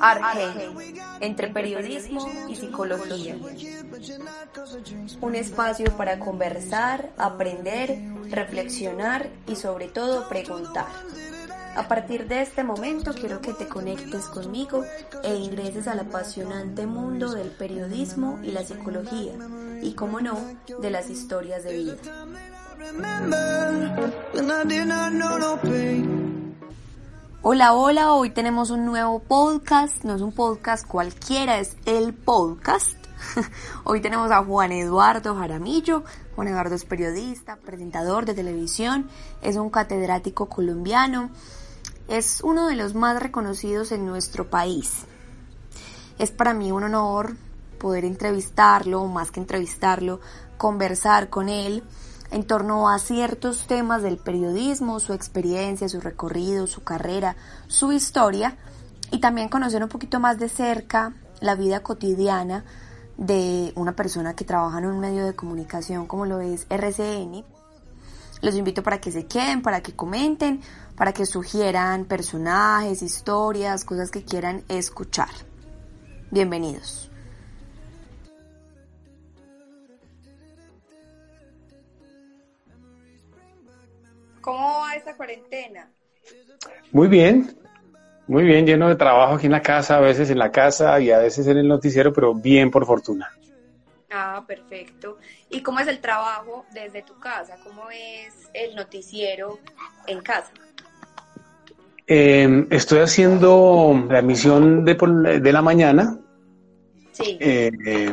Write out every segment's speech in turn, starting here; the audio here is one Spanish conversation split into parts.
Argen, entre periodismo y psicología. Un espacio para conversar, aprender, reflexionar y sobre todo preguntar. A partir de este momento quiero que te conectes conmigo e ingreses al apasionante mundo del periodismo y la psicología y, como no, de las historias de vida. Hola, hola, hoy tenemos un nuevo podcast, no es un podcast cualquiera, es el podcast. Hoy tenemos a Juan Eduardo Jaramillo. Juan Eduardo es periodista, presentador de televisión, es un catedrático colombiano, es uno de los más reconocidos en nuestro país. Es para mí un honor poder entrevistarlo, más que entrevistarlo, conversar con él en torno a ciertos temas del periodismo, su experiencia, su recorrido, su carrera, su historia y también conocer un poquito más de cerca la vida cotidiana de una persona que trabaja en un medio de comunicación como lo es RCN. Los invito para que se queden, para que comenten, para que sugieran personajes, historias, cosas que quieran escuchar. Bienvenidos. ¿Cómo va esta cuarentena? Muy bien, muy bien, lleno de trabajo aquí en la casa, a veces en la casa y a veces en el noticiero, pero bien por fortuna. Ah, perfecto. ¿Y cómo es el trabajo desde tu casa? ¿Cómo es el noticiero en casa? Eh, estoy haciendo la emisión de, de la mañana. Sí. Eh,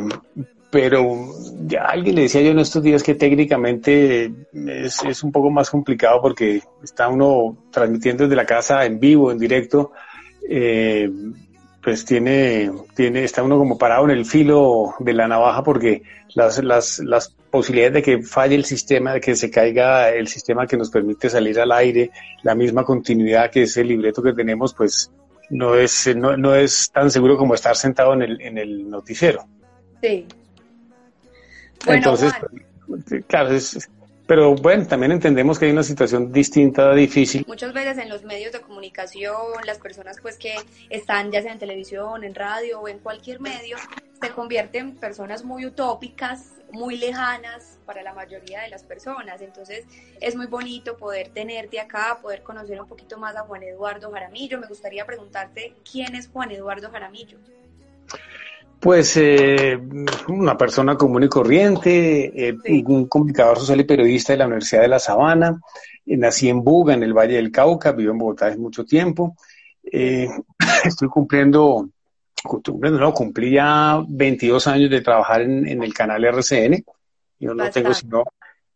pero ya alguien le decía yo en estos días que técnicamente es, es, un poco más complicado porque está uno transmitiendo desde la casa en vivo, en directo, eh, pues tiene, tiene, está uno como parado en el filo de la navaja porque las, las, las posibilidades de que falle el sistema, de que se caiga el sistema que nos permite salir al aire, la misma continuidad que es el libreto que tenemos, pues no es, no, no es tan seguro como estar sentado en el, en el noticiero. Sí. Entonces, claro, es, pero bueno, también entendemos que hay una situación distinta, difícil. Muchas veces en los medios de comunicación, las personas pues que están ya sea en televisión, en radio o en cualquier medio, se convierten en personas muy utópicas, muy lejanas para la mayoría de las personas. Entonces es muy bonito poder tenerte acá, poder conocer un poquito más a Juan Eduardo Jaramillo. Me gustaría preguntarte quién es Juan Eduardo Jaramillo. Pues eh, una persona común y corriente, eh, un comunicador social y periodista de la Universidad de La Sabana. Eh, nací en Buga, en el Valle del Cauca, vivo en Bogotá hace mucho tiempo. Eh, estoy cumpliendo, no, cumplí ya 22 años de trabajar en, en el canal RCN. Yo no tengo, sino,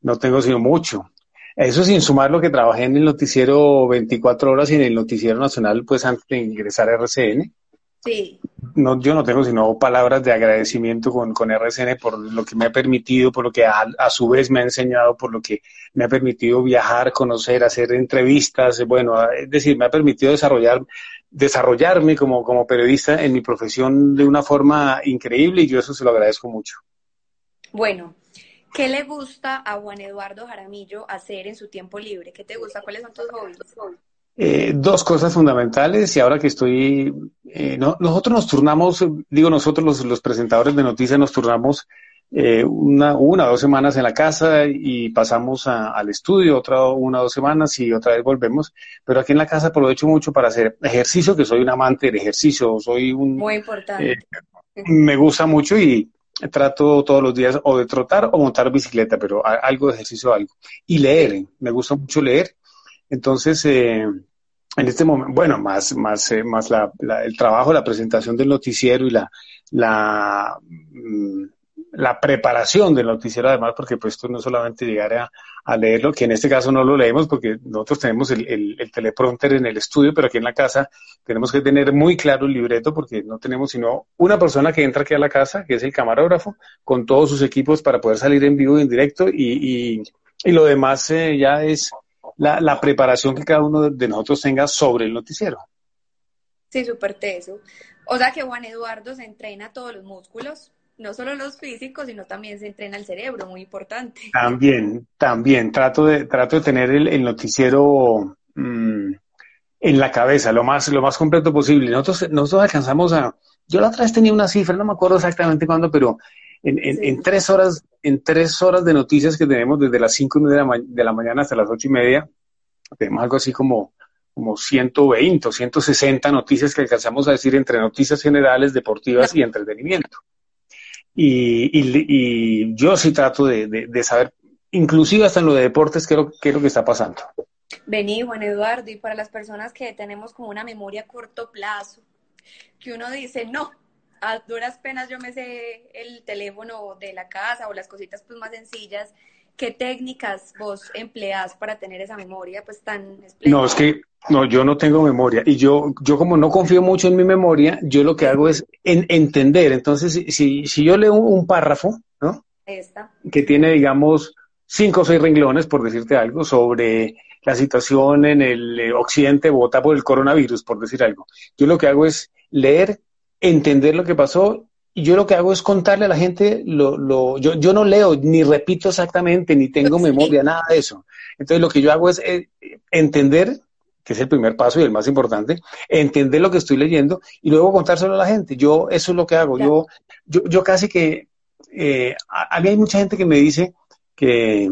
no tengo sino mucho. Eso sin sumar lo que trabajé en el noticiero 24 horas y en el noticiero nacional, pues antes de ingresar a RCN. Sí no, yo no tengo sino palabras de agradecimiento con, con RCN por lo que me ha permitido, por lo que a, a, su vez me ha enseñado, por lo que me ha permitido viajar, conocer, hacer entrevistas, bueno, es decir, me ha permitido desarrollar, desarrollarme como, como periodista en mi profesión de una forma increíble y yo eso se lo agradezco mucho. Bueno, ¿qué le gusta a Juan Eduardo Jaramillo hacer en su tiempo libre? ¿Qué te gusta? ¿Cuáles son tus hobbies? Eh, dos cosas fundamentales y ahora que estoy, eh, no, nosotros nos turnamos, digo nosotros los, los presentadores de noticias nos turnamos eh, una, una o dos semanas en la casa y pasamos a, al estudio, otra una o dos semanas y otra vez volvemos, pero aquí en la casa aprovecho mucho para hacer ejercicio, que soy un amante del ejercicio, soy un... Muy importante. me gusta mucho y trato todos los días o de trotar o montar bicicleta, pero algo de ejercicio, algo. Y leer, me gusta mucho leer entonces, eh, en este momento, bueno, más, más, eh, más la, la, el trabajo, la presentación del noticiero y la, la, mm, la preparación del noticiero, además, porque pues esto no solamente llegar a, a, leerlo, que en este caso no lo leemos porque nosotros tenemos el, el, el, teleprompter en el estudio, pero aquí en la casa tenemos que tener muy claro el libreto porque no tenemos sino una persona que entra aquí a la casa, que es el camarógrafo, con todos sus equipos para poder salir en vivo y en directo y, y, y lo demás eh, ya es la, la, preparación que cada uno de nosotros tenga sobre el noticiero. Sí, súper teso. O sea que Juan Eduardo se entrena todos los músculos. no solo los físicos, sino también se entrena el cerebro, muy importante. También, también, trato de, trato de tener el, noticiero mm, en la cabeza, lo más, lo más completo posible. Nosotros, nosotros alcanzamos a, yo la otra vez tenía una cifra, no me acuerdo exactamente cuándo, pero en, en, tres horas, en tres horas de noticias que tenemos desde las cinco de la, de la mañana hasta las ocho y media, tenemos algo así como, como 120 o 160 noticias que alcanzamos a decir entre noticias generales, deportivas y entretenimiento. Y, y, yo sí trato de, de, saber, inclusive hasta en lo de deportes, qué qué es lo que está pasando. Vení, Juan Eduardo, y para las personas que tenemos como una memoria a corto plazo, que uno dice, no, a duras penas yo me sé el teléfono de la casa o las cositas pues más sencillas, ¿qué técnicas vos empleás para tener esa memoria pues tan No, es que no, yo no tengo memoria y yo, yo como no confío mucho en mi memoria, yo lo que hago es entender. Entonces, si, si yo leo un, párrafo, ¿no? Esta. Que tiene, digamos, cinco o seis renglones, por decirte algo, sobre la situación en el eh, occidente vota por el coronavirus, por decir algo. Yo lo que hago es leer, entender lo que pasó y yo lo que hago es contarle a la gente, lo, lo, yo, yo no leo, ni repito exactamente, ni tengo memoria, nada de eso. Entonces lo que yo hago es eh, entender, que es el primer paso y el más importante, entender lo que estoy leyendo y luego contárselo a la gente. Yo eso es lo que hago. Yo, yo, yo casi que, eh, a, a mí hay mucha gente que me dice que,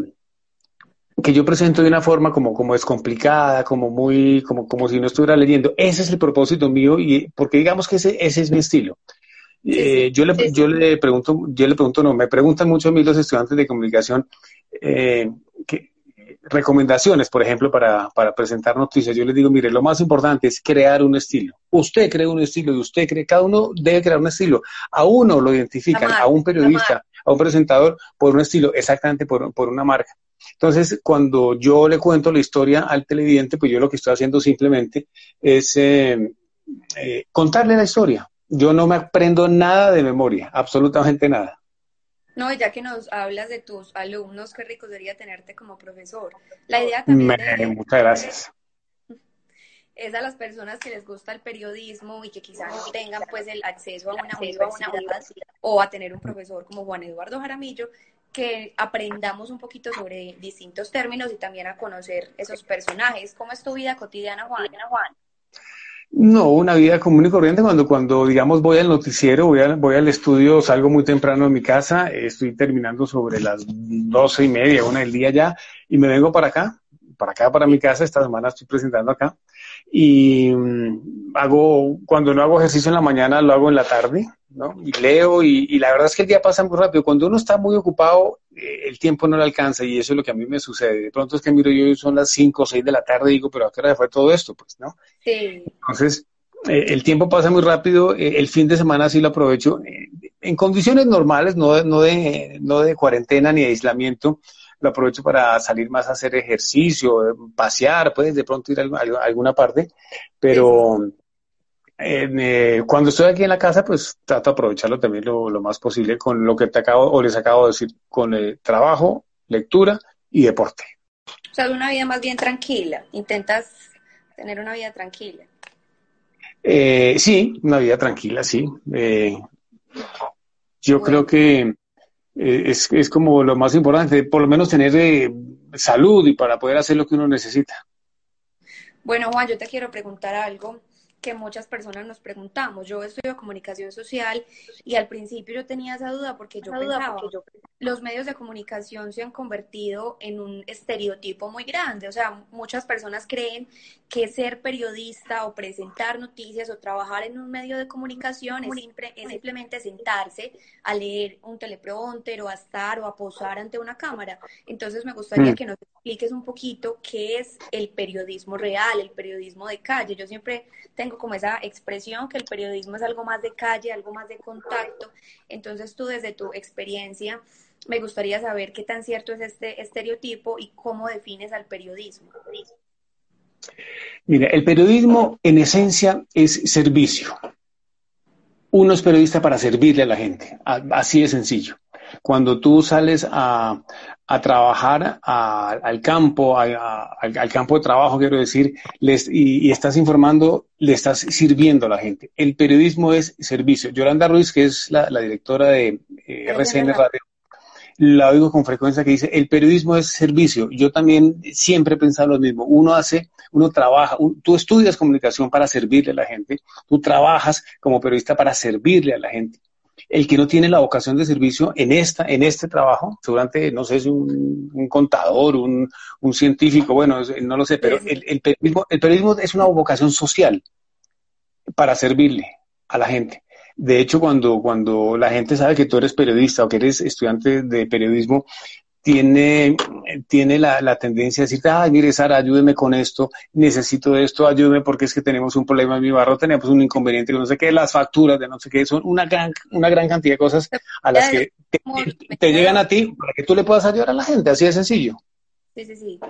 que yo presento de una forma como, como descomplicada, como muy, como, como si no estuviera leyendo. Ese es el propósito mío y porque digamos que ese, ese es mi estilo. Eh, yo, le, yo le pregunto, yo le pregunto, no, me preguntan mucho a mí los estudiantes de comunicación eh, que, recomendaciones, por ejemplo, para, para presentar noticias. Yo les digo, mire, lo más importante es crear un estilo. Usted crea un estilo y usted cree, cada uno debe crear un estilo. A uno lo identifican, a un periodista, a un presentador, por un estilo, exactamente por, por una marca. Entonces, cuando yo le cuento la historia al televidente, pues yo lo que estoy haciendo simplemente es eh, eh, contarle la historia. Yo no me aprendo nada de memoria, absolutamente nada. No, ya que nos hablas de tus alumnos, qué rico sería tenerte como profesor. La idea también. muchas gracias. Es a las personas que les gusta el periodismo y que quizás no tengan pues el acceso a una universidad o a tener un profesor como Juan Eduardo Jaramillo, que aprendamos un poquito sobre distintos términos y también a conocer esos personajes. ¿Cómo es tu vida cotidiana, Juan? No, una vida común y corriente. Cuando, cuando digamos, voy al noticiero, voy, voy al estudio, salgo muy temprano de mi casa, estoy terminando sobre las doce y media, una del día ya, y me vengo para acá, para acá, para mi casa. Esta semana estoy presentando acá. Y mm, hago, cuando no hago ejercicio en la mañana, lo hago en la tarde. ¿no? Y leo y, la verdad es que el día pasa muy rápido. Cuando uno está muy ocupado, eh, el tiempo no le alcanza y eso es lo que a mí me sucede. De pronto es que miro yo y son las 5 o 6 de la tarde y digo, pero ¿a qué hora fue todo esto? Pues, ¿no? Sí. Entonces, eh, el tiempo pasa muy rápido, eh, el fin de semana sí lo aprovecho. en condiciones normales, no, no, de, no de cuarentena ni de aislamiento, lo aprovecho para salir más a hacer ejercicio, pasear, puedes de pronto ir a, alguna parte, pero... Eh, cuando estoy aquí en la casa, pues trato de aprovecharlo también lo, más posible con lo que te acabo o les acabo de decir, con el trabajo, lectura y deporte. O sea, una vida más bien tranquila. Intentas tener una vida tranquila. Eh, sí, una vida tranquila, sí. Eh, yo creo que es, es, como lo más importante, por lo menos tener salud y para poder hacer lo que uno necesita. Bueno, Juan, yo te quiero preguntar algo que muchas personas nos preguntamos. Yo estudio comunicación social y al principio yo tenía esa duda porque yo pensaba, yo, los medios de comunicación se han convertido en un estereotipo muy grande. O sea, muchas personas creen que ser periodista o presentar noticias o trabajar en un medio de comunicación es, simplemente sentarse a leer un teleprompter o a estar o a posar ante una cámara. Entonces me gustaría mm. que nos expliques un poquito qué es el periodismo real, el periodismo de calle. Yo siempre tengo como esa expresión que el periodismo es algo más de calle, algo más de contacto. Entonces tú desde tu experiencia me gustaría saber qué tan cierto es este estereotipo y cómo defines al periodismo. Mira, el periodismo en esencia es servicio. Uno es periodista para servirle a la gente, así de sencillo. Cuando tú sales a, a trabajar al campo, al, campo de trabajo, quiero decir, les, y, estás informando, le estás sirviendo a la gente. El periodismo es servicio. Yolanda Ruiz, que es la, directora de eh, RCN Radio, la oigo con frecuencia que dice, el periodismo es servicio. Yo también siempre he pensado lo mismo. Uno hace, uno trabaja, tú estudias comunicación para servirle a la gente, tú trabajas como periodista para servirle a la gente. El que no tiene la vocación de servicio en, esta, en este trabajo, seguramente, no sé, es un, contador, un, científico, bueno, no lo sé, pero el, periodismo, el periodismo es una vocación social para servirle a la gente. De hecho, cuando, cuando la gente sabe que tú eres periodista o que eres estudiante de periodismo, tiene, tiene la, la, tendencia a decirte, ay, mire, Sara, ayúdeme con esto, necesito esto, ayúdeme porque es que tenemos un problema en mi barro, tenemos un inconveniente, no sé qué, las facturas de no sé qué, son una gran, una gran cantidad de cosas a las que te, llegan a ti para que tú le puedas ayudar a la gente, así de sencillo. Sí, sí, sí.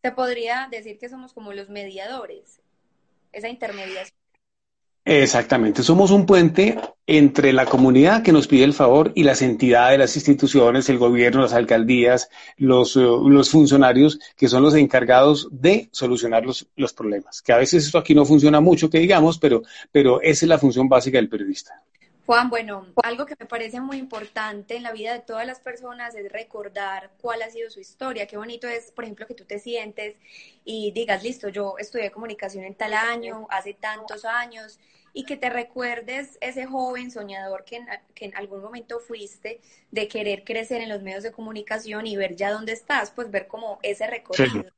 Te podría decir que somos como los mediadores, esa intermediación Exactamente, somos un puente entre la comunidad que nos pide el favor y las entidades, las instituciones, el gobierno, las alcaldías, los, eh, funcionarios que son los encargados de solucionar los, los, problemas. Que a veces esto aquí no funciona mucho, que digamos, pero, pero esa es la función básica del periodista. Juan, bueno, algo que me parece muy importante en la vida de todas las personas es recordar cuál ha sido su historia. Qué bonito es, por ejemplo, que tú te sientes y digas, listo, yo estudié comunicación en tal año, hace tantos años, y que te recuerdes ese joven soñador que en, que en algún momento fuiste de querer crecer en los medios de comunicación y ver ya dónde estás, pues ver como ese recorrido.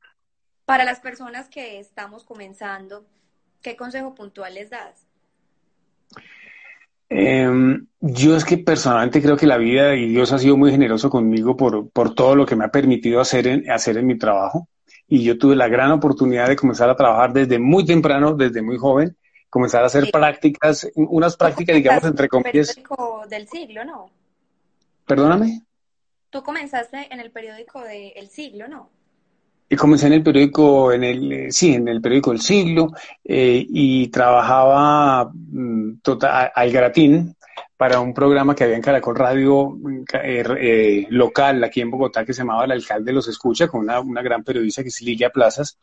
Para las personas que estamos comenzando, ¿qué consejo puntual les das? Em, yo es que personalmente creo que la vida y Dios ha sido muy generoso conmigo por, por todo lo que me ha permitido hacer en, hacer en mi trabajo. Y yo tuve la gran oportunidad de comenzar a trabajar desde muy temprano, desde muy joven, comenzar a hacer prácticas, unas prácticas, digamos, entre comillas. periódico del siglo, ¿no? Perdóname. Tú comenzaste en el periódico del siglo, ¿no? Y comencé en el periódico, en el, eh, sí, en el periódico del siglo, eh, y trabajaba mm, total, al gratín para un programa que había en Caracol Radio eh, local aquí en Bogotá que se llamaba El Alcalde los Escucha, con una, una gran periodista que es Ligia Plazas,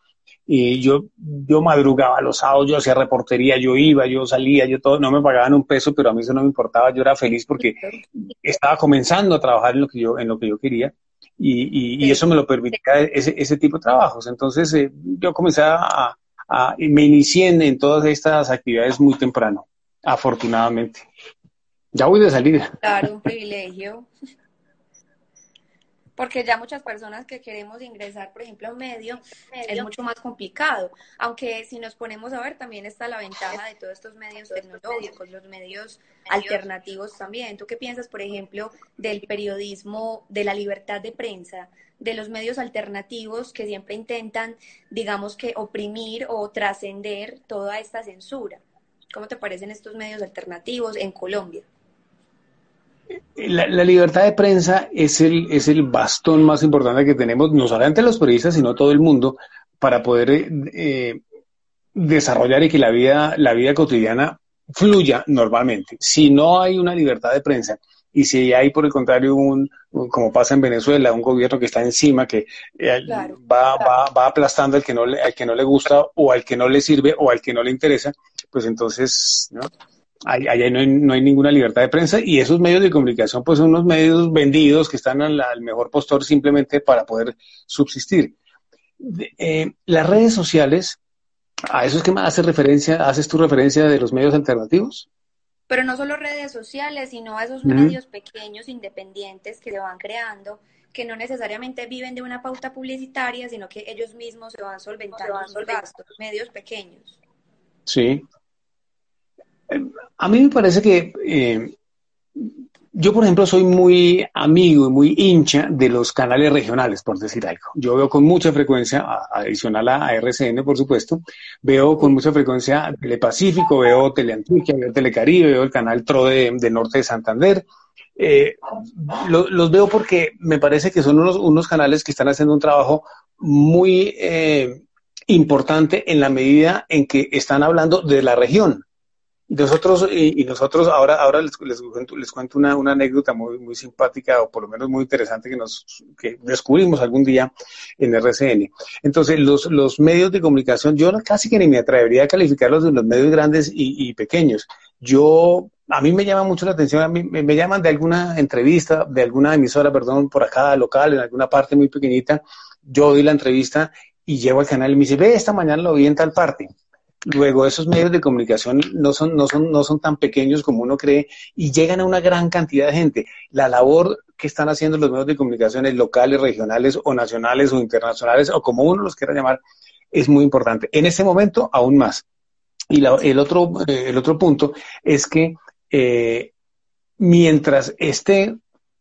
y yo, yo madrugaba los sábados, yo hacía reportería, yo iba, yo salía, yo todo, no me pagaban un peso, pero a mí eso no me importaba, yo era feliz porque estaba comenzando a trabajar en lo que yo, en lo que yo quería y, y, eso me lo permitía ese, ese tipo de trabajos. Entonces eh, yo comencé a, a, me inicié en, en, todas estas actividades muy temprano, afortunadamente. Ya voy de salida. Claro, un privilegio porque ya muchas personas que queremos ingresar, por ejemplo, a un medio, es mucho más complicado. Aunque si nos ponemos a ver, también está la ventaja de todos estos medios tecnológicos, los medios alternativos también. ¿Tú qué piensas, por ejemplo, del periodismo, de la libertad de prensa, de los medios alternativos que siempre intentan, digamos que, oprimir o trascender toda esta censura? ¿Cómo te parecen estos medios alternativos en Colombia? La, libertad de prensa es el, es el bastón más importante que tenemos, no solamente los periodistas, sino todo el mundo, para poder eh, desarrollar y que la vida, la vida cotidiana fluya normalmente. Si no hay una libertad de prensa y si hay, por el contrario, un, como pasa en Venezuela, un gobierno que está encima, que eh, va, Va, va, aplastando al que, no le, al que no le gusta o al que no le sirve o al que no le interesa, pues entonces, ¿no? Allá no hay, no hay, ninguna libertad de prensa y esos medios de comunicación pues son unos medios vendidos que están al, mejor postor simplemente para poder subsistir. Eh, las redes sociales, ¿a eso es que me hace referencia, haces tu referencia de los medios alternativos? Pero no solo redes sociales, sino a esos medios pequeños, independientes que se van creando, que no necesariamente viven de una pauta publicitaria, sino que ellos mismos se van solventando sus gastos, medios pequeños. Sí, a mí me parece que eh, yo, por ejemplo, soy muy amigo y muy hincha de los canales regionales, por decir algo. Yo veo con mucha frecuencia, adicional a RCN, por supuesto, veo con mucha frecuencia Telepacífico, veo Teleantioquia, veo Telecaribe, veo el canal TRO de, Norte de Santander. Eh, los veo porque me parece que son unos, unos, canales que están haciendo un trabajo muy eh, importante en la medida en que están hablando de la región nosotros, y, nosotros ahora, ahora les, les, les cuento una, una, anécdota muy, muy simpática o por lo menos muy interesante que nos que descubrimos algún día en RCN. Entonces, los, los medios de comunicación, yo casi que ni me atrevería a calificarlos de los medios grandes y, y pequeños. Yo, a mí me llama mucho la atención, a mí me, me, llaman de alguna entrevista, de alguna emisora, perdón, por acá local, en alguna parte muy pequeñita. Yo doy la entrevista y llego al canal y me dice, ve, esta mañana lo vi en tal parte Luego, esos medios de comunicación no son, no, son, no son tan pequeños como uno cree y llegan a una gran cantidad de gente. La labor que están haciendo los medios de comunicación locales, regionales o nacionales o internacionales o como uno los quiera llamar es muy importante. En ese momento, aún más. Y el, otro, eh, el otro punto es que eh, mientras esté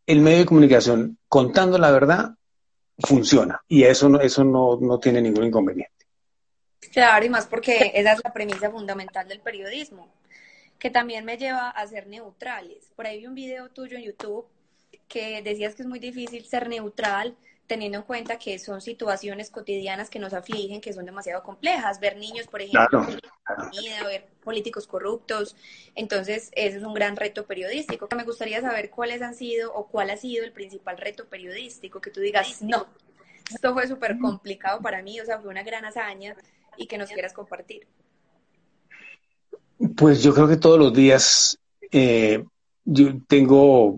el medio de comunicación contando la verdad, funciona. Y eso eso no, no tiene ningún inconveniente. Claro, y más porque esa es la premisa fundamental del periodismo, que también me lleva a ser neutrales. Por ahí vi un video tuyo en YouTube que decías que es muy difícil ser neutral teniendo en cuenta que son situaciones cotidianas que nos afligen, que son demasiado complejas. Ver niños, por ejemplo, ver políticos corruptos. Entonces, ese es un gran reto periodístico. Me gustaría saber cuáles han sido o cuál ha sido el principal reto periodístico que tú digas, no, esto fue súper complicado para mí, o sea, fue una gran hazaña y que nos quieras compartir. Pues yo creo que todos los días eh, yo tengo,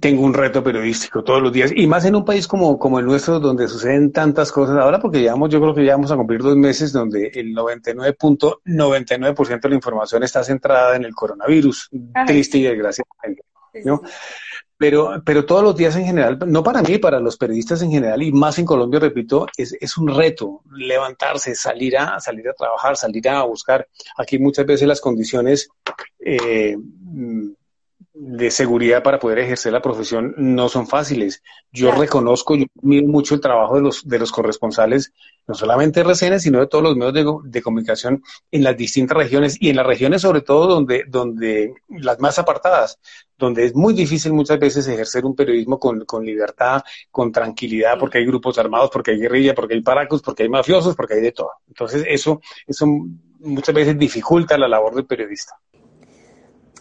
tengo un reto periodístico, todos los días, y más en un país como, como el nuestro, donde suceden tantas cosas ahora, porque llevamos, yo creo que ya vamos a cumplir dos meses donde el 99.99% de la información está centrada en el coronavirus, triste y desgraciadamente. ¿no? Pero, pero todos los días en general, no para mí, para los periodistas en general y más en Colombia, repito, es, es un reto levantarse, salir a, salir a trabajar, salir a buscar. Aquí muchas veces las condiciones eh, de seguridad para poder ejercer la profesión no son fáciles. Yo reconozco, yo miro mucho el trabajo de los, de los corresponsales, no solamente de RCN, sino de todos los medios de, de, comunicación en las distintas regiones y en las regiones sobre todo donde, donde las más apartadas, donde es muy difícil muchas veces ejercer un periodismo con, con libertad, con tranquilidad, porque hay grupos armados, porque hay guerrilla, porque hay paracos, porque hay mafiosos, porque hay de todo. Entonces eso, eso muchas veces dificulta la labor del periodista.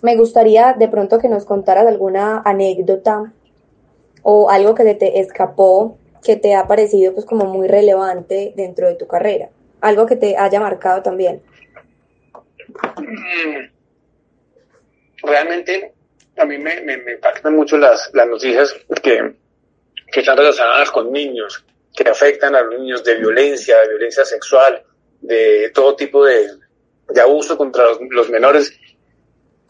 Me gustaría de pronto que nos contaras alguna anécdota o algo que te escapó que te ha parecido pues como muy relevante dentro de tu carrera, algo que te haya marcado también. Mm. Realmente a mí me, me, impactan mucho las, noticias que, que están relacionadas con niños, que afectan a los niños de violencia, de violencia sexual, de todo tipo de, abuso contra los menores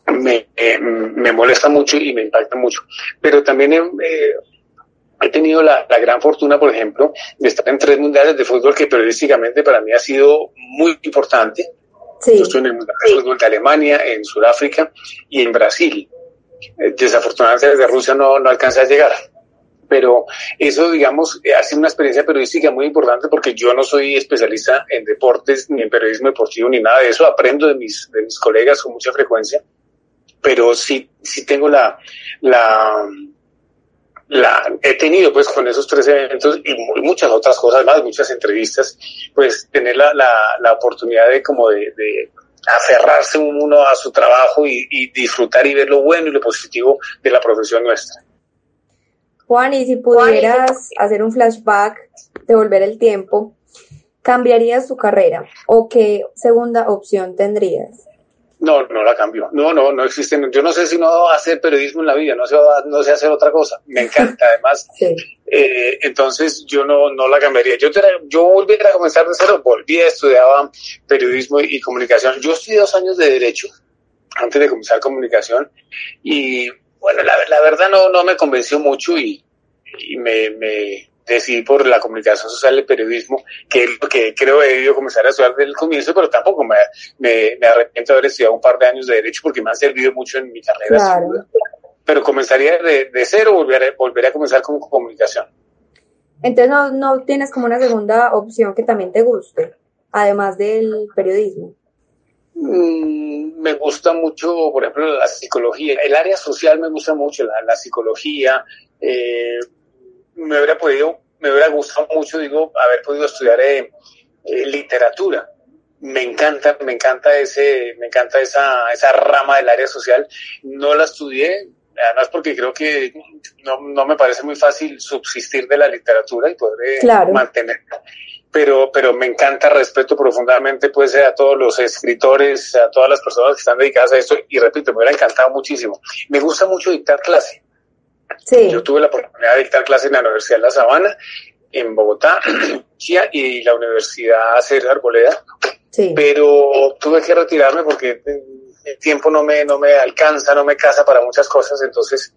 me, eh, me molesta mucho y me impacta mucho. Pero también he, eh, he tenido la, la, gran fortuna, por ejemplo, de estar en tres mundiales de fútbol que periodísticamente para mí ha sido muy importante. Sí. Yo estoy en el Mundial de Fútbol de Alemania, en Sudáfrica y en Brasil. Eh, desafortunadamente desde Rusia no, no alcancé a llegar pero eso, digamos, ha sido una experiencia periodística muy importante porque yo no soy especialista en deportes, ni en periodismo deportivo, ni nada de eso. Aprendo de mis, de mis colegas con mucha frecuencia pero sí, sí tengo la, la, la, he tenido pues con esos tres eventos y muchas otras cosas más, muchas entrevistas, pues tener la, la, la oportunidad de como de, de aferrarse uno a su trabajo y, y, disfrutar y ver lo bueno y lo positivo de la profesión nuestra. Juan, y si pudieras hacer un flashback, devolver el tiempo, ¿cambiarías tu carrera o qué segunda opción tendrías? No, no la cambio. No, no, no existe. Yo no sé si no va a hacer periodismo en la vida, no sé, no sé hacer otra cosa. Me encanta, además. Eh, entonces, yo no, no la cambiaría. Yo, yo volviera a comenzar de cero, volví a estudiar periodismo y, comunicación. Yo estudié dos años de Derecho antes de comenzar comunicación y, bueno, la, la verdad no, no me convenció mucho y, y me, me, decidí por la comunicación social y el periodismo, que es lo que creo he debido comenzar a estudiar desde el comienzo, pero tampoco me, me, arrepiento de haber estudiado un par de años de Derecho porque me han servido mucho en mi carrera. Pero comenzaría de, de cero, volver, volver a comenzar con comunicación. Entonces no, no tienes como una segunda opción que también te guste, además del periodismo. Mm, me gusta mucho, por ejemplo, la psicología. El área social me gusta mucho, la, la psicología, eh, me hubiera podido, me hubiera gustado mucho, digo, haber podido estudiar eh, eh, literatura. me encanta, me encanta ese, me encanta esa, esa rama del área social. No la estudié, además porque creo que no, no me parece muy fácil subsistir de la literatura y poder eh, mantenerla. Pero, pero me encanta, respeto profundamente pues a todos los escritores, a todas las personas que están dedicadas a esto y repito, me hubiera encantado muchísimo. Me gusta mucho dictar clase. Sí. Yo tuve la oportunidad de dictar clase en la Universidad de La Sabana, en Bogotá, y la Universidad Sergio Arboleda pero tuve que retirarme porque el tiempo no me, no me alcanza, no me casa para muchas cosas, entonces,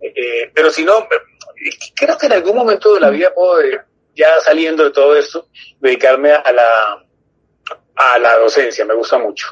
eh, pero si no, creo que en algún momento de la vida puedo, eh, ya saliendo de todo esto, dedicarme a la, a la docencia, me gusta mucho.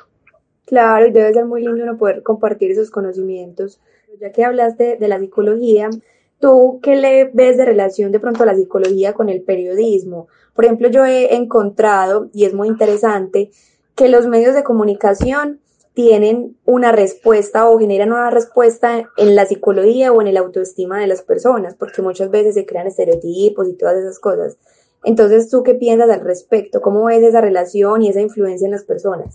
Claro, y debe ser muy lindo uno poder compartir esos conocimientos. Ya que hablaste de la psicología, ¿tú qué le ves de relación de pronto a la psicología con el periodismo? Por ejemplo, yo he encontrado, y es muy interesante, que los medios de comunicación tienen una respuesta o generan una respuesta en la psicología o en el autoestima de las personas, porque muchas veces se crean estereotipos y todas esas cosas. Entonces, ¿tú qué piensas al respecto? ¿Cómo ves esa relación y esa influencia en las personas?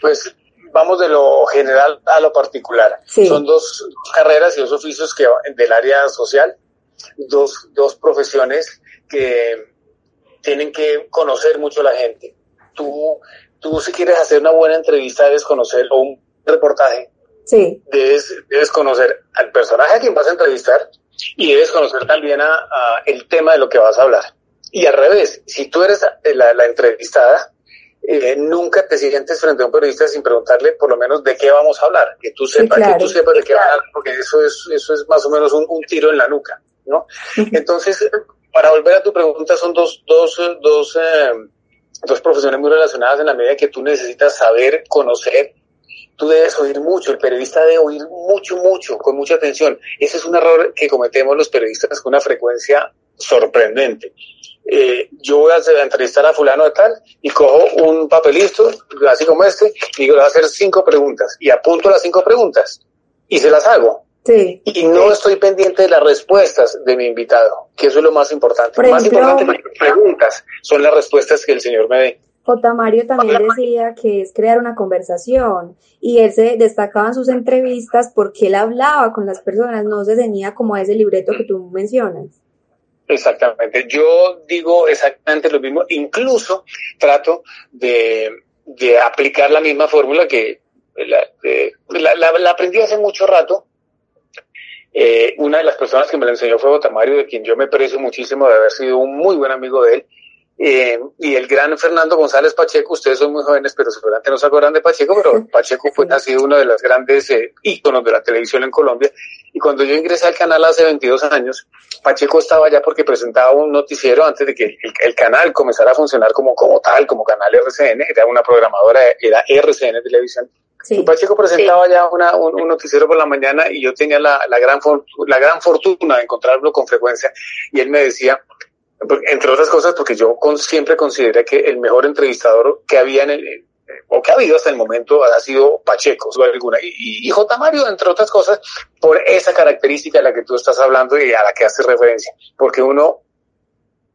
Pues vamos de lo general a lo particular. Son dos carreras y dos oficios que del área social, dos, dos profesiones que tienen que conocer mucho a la gente. Tú, tú si quieres hacer una buena entrevista debes conocer, o un reportaje, sí. debes, debes conocer al personaje a quien vas a entrevistar y debes conocer también a, el tema de lo que vas a hablar. Y al revés, si tú eres la, la entrevistada, eh, nunca te sientes frente a un periodista sin preguntarle por lo menos de qué vamos a hablar, que tú sepas, que tú sepas de qué va a hablar, porque eso es, eso es más o menos un, un tiro en la nuca, ¿no? Entonces, para volver a tu pregunta, son dos, dos, dos, eh, dos profesiones muy relacionadas en la medida que tú necesitas saber, conocer. Tú debes oír mucho, el periodista debe oír mucho, mucho, con mucha atención. Ese es un error que cometemos los periodistas con una frecuencia sorprendente. Eh, yo voy a entrevistar a fulano de tal y cojo un papelito, así como este, y le voy a hacer cinco preguntas y apunto las cinco preguntas y se las hago. Sí. Y no estoy pendiente de las respuestas de mi invitado, que eso es lo más importante. Más importante que las preguntas son las respuestas que el señor me dé. J. Mario también decía que es crear una conversación y él se destacaba en sus entrevistas porque él hablaba con las personas, no se tenía como ese libreto que tú mencionas. Exactamente, yo digo exactamente lo mismo, incluso trato de, aplicar la misma fórmula que la, la, la aprendí hace mucho rato. Eh, una de las personas que me lo enseñó fue Otamario, de quien yo me aprecio muchísimo de haber sido un muy buen amigo de él. Eh, y el gran Fernando González Pacheco, ustedes son muy jóvenes, pero seguramente no se acuerdan de Pacheco, pero Pacheco fue, ha sido uno de los grandes eh, íconos de la televisión en Colombia. Y cuando yo ingresé al canal hace 22 años, Pacheco estaba allá porque presentaba un noticiero antes de que el, canal comenzara a funcionar como, como tal, como canal RCN, era una programadora, era RCN Televisión. Sí. Pacheco presentaba ya una, un, noticiero por la mañana y yo tenía la, la, gran, la gran fortuna de encontrarlo con frecuencia y él me decía, entre otras cosas, porque yo con, siempre consideré que el mejor entrevistador que había en el, o que ha habido hasta el momento ha sido Pacheco, alguna, y, y, J. Mario, entre otras cosas, por esa característica de la que tú estás hablando y a la que haces referencia, porque uno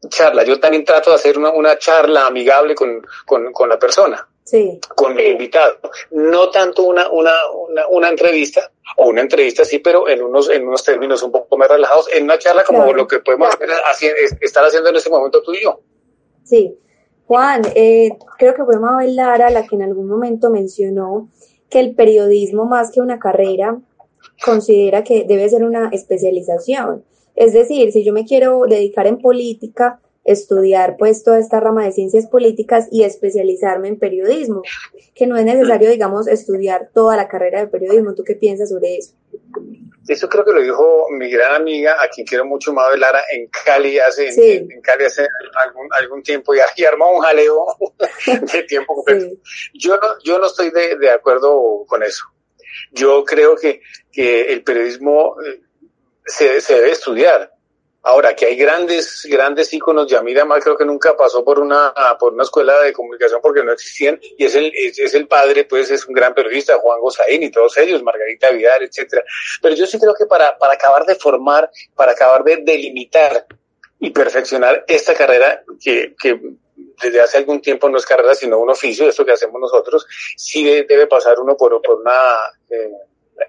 charla, yo también trato de hacer una, una charla amigable con, con, con la persona sí. con mi invitado. No tanto una, una, una, una, entrevista, o una entrevista sí, pero en unos, en unos términos un poco más relajados, en una charla como lo que podemos estar haciendo en este momento tú y yo. Sí. Juan, eh, creo que fue Mabel Lara la que en algún momento mencionó que el periodismo más que una carrera considera que debe ser una especialización. Es decir, si yo me quiero dedicar en política, estudiar pues toda esta rama de ciencias políticas y especializarme en periodismo, que no es necesario, digamos, estudiar toda la carrera de periodismo. ¿Tú qué piensas sobre eso? Eso creo que lo dijo mi gran amiga, a quien quiero mucho, Mabel Lara, en Cali hace, en, Cali hace algún, algún tiempo y, y armó un jaleo de tiempo completo. Yo no, yo no estoy de, de acuerdo con eso. Yo creo que, que el periodismo eh, se, se debe estudiar Ahora, que hay grandes, grandes íconos, Yamida Mal creo que nunca pasó por una, por una escuela de comunicación porque no existían, y es el, es, el padre, pues es un gran periodista, Juan Gozaín y todos ellos, Margarita Vidal, etcétera. Pero yo sí creo que para, para acabar de formar, para acabar de delimitar y perfeccionar esta carrera que, que desde hace algún tiempo no es carrera, sino un oficio, esto que hacemos nosotros, sí debe pasar uno por, por una eh,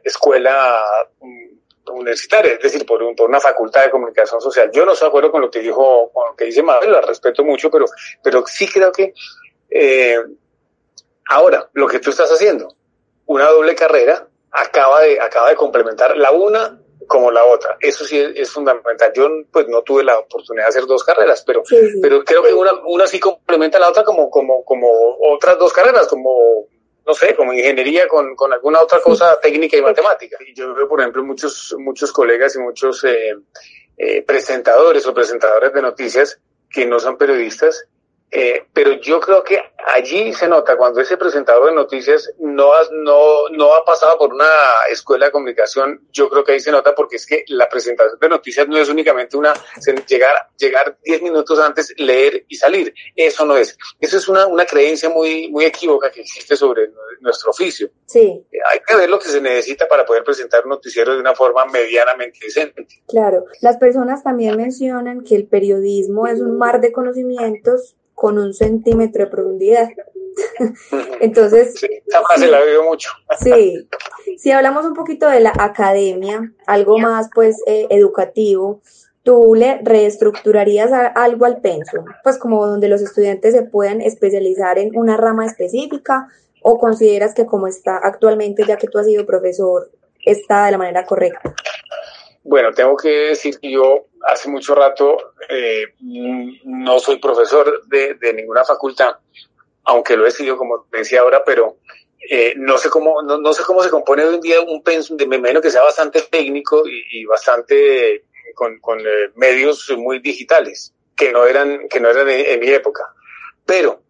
escuela mm, universitaria, es decir, por, por, una facultad de comunicación social. Yo no estoy de acuerdo con lo que dijo, con lo que dice Mabel, la respeto mucho, pero, pero sí creo que eh, ahora, lo que tú estás haciendo, una doble carrera, acaba de, acaba de complementar la una como la otra. Eso sí es, fundamental. Yo pues no tuve la oportunidad de hacer dos carreras, pero, pero creo que una, una sí complementa a la otra como, como, como otras dos carreras, como no sé, como ingeniería con, con alguna otra cosa técnica y matemática. Y yo veo, por ejemplo, muchos, muchos colegas y muchos eh, eh, presentadores o presentadores de noticias que no son periodistas eh, pero yo creo que allí se nota cuando ese presentador de noticias no ha, no, no ha pasado por una escuela de comunicación, yo creo que ahí se nota porque es que la presentación de noticias no es únicamente una llegar, llegar 10 minutos antes, leer y salir. Eso no es. Eso es una, una creencia muy, muy equívoca que existe sobre nuestro oficio. Sí. Eh, hay que ver lo que se necesita para poder presentar un noticiero de una forma medianamente decente. Claro. Las personas también mencionan que el periodismo es un mar de conocimientos con un centímetro de profundidad. Entonces, sí, esa frase la veo mucho. sí, si hablamos un poquito de la academia, algo más pues eh, educativo, ¿tú le reestructurarías algo al pensum? Pues como donde los estudiantes se puedan especializar en una rama específica o consideras que como está actualmente, ya que tú has sido profesor, está de la manera correcta? Bueno, tengo que decir que yo hace mucho rato eh, no soy profesor de, ninguna facultad, aunque lo he sido, como decía ahora, pero eh, no sé cómo no, sé cómo se compone hoy en día un pensum de menos que sea bastante técnico y, bastante con, eh, medios muy digitales que no eran que no eran en, mi época. Pero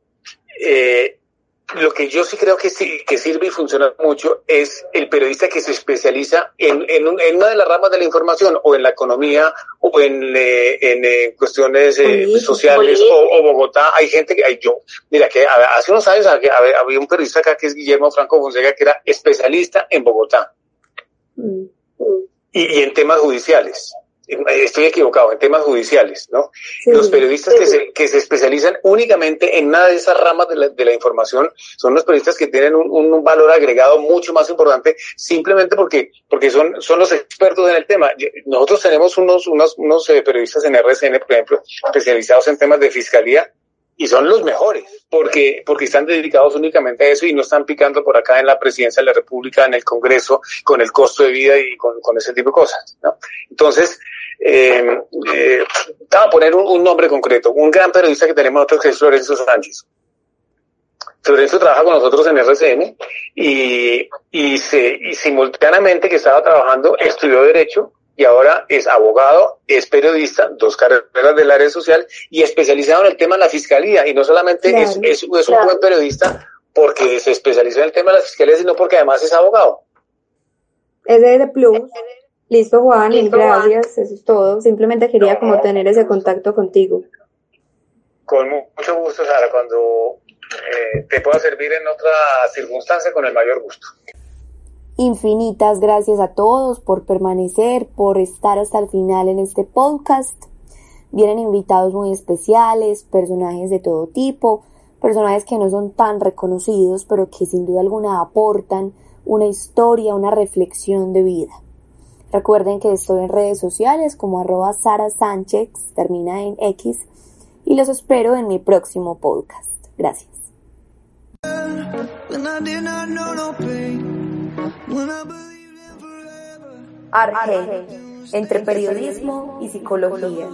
lo que yo sí creo que, sí, que sirve y funciona mucho es el periodista que se especializa en, en, en una de las ramas de la información, o en la economía, o en, eh, en eh, cuestiones eh, sociales, o, Bogotá. Hay gente que, hay yo, mira, que hace unos años había, había un periodista acá que es Guillermo Franco Fonseca, que era especialista en Bogotá. Mm. Y, y en temas judiciales estoy equivocado, en temas judiciales, ¿no? Los periodistas que se, que se especializan únicamente en una de esas ramas de la, de la información son los periodistas que tienen un, un, valor agregado mucho más importante simplemente porque, porque son, son los expertos en el tema. Nosotros tenemos unos, unos, unos eh, periodistas en RCN, por ejemplo, especializados en temas de fiscalía y son los mejores, porque, porque están dedicados únicamente a eso y no están picando por acá en la presidencia de la República, en el Congreso, con el costo de vida y con, con ese tipo de cosas. ¿no? Entonces, eh, eh, a poner un, nombre concreto, un gran periodista que tenemos nosotros que es Florencio Sánchez. Florencio trabaja con nosotros en RCN y, y, se, y simultáneamente que estaba trabajando estudió Derecho y ahora es abogado, es periodista, dos carreras del área social y especializado en el tema de la fiscalía. Y no solamente es, es, un buen periodista porque se especializó en el tema de la fiscalía, sino porque además es abogado. Es de plus. Listo, Juan, mil gracias. Eso es todo. Simplemente quería como tener ese contacto contigo. Con mucho gusto, Sara. Cuando eh, te pueda servir en otra circunstancia, con el mayor gusto. Infinitas gracias a todos por permanecer, por estar hasta el final en este podcast. Vienen invitados muy especiales, personajes de todo tipo, personajes que no son tan reconocidos, pero que sin duda alguna aportan una historia, una reflexión de vida. Recuerden que estoy en redes sociales como arroba Sara Sánchez, termina en X, y los espero en mi próximo podcast. Gracias. Arge, entre periodismo y psicología.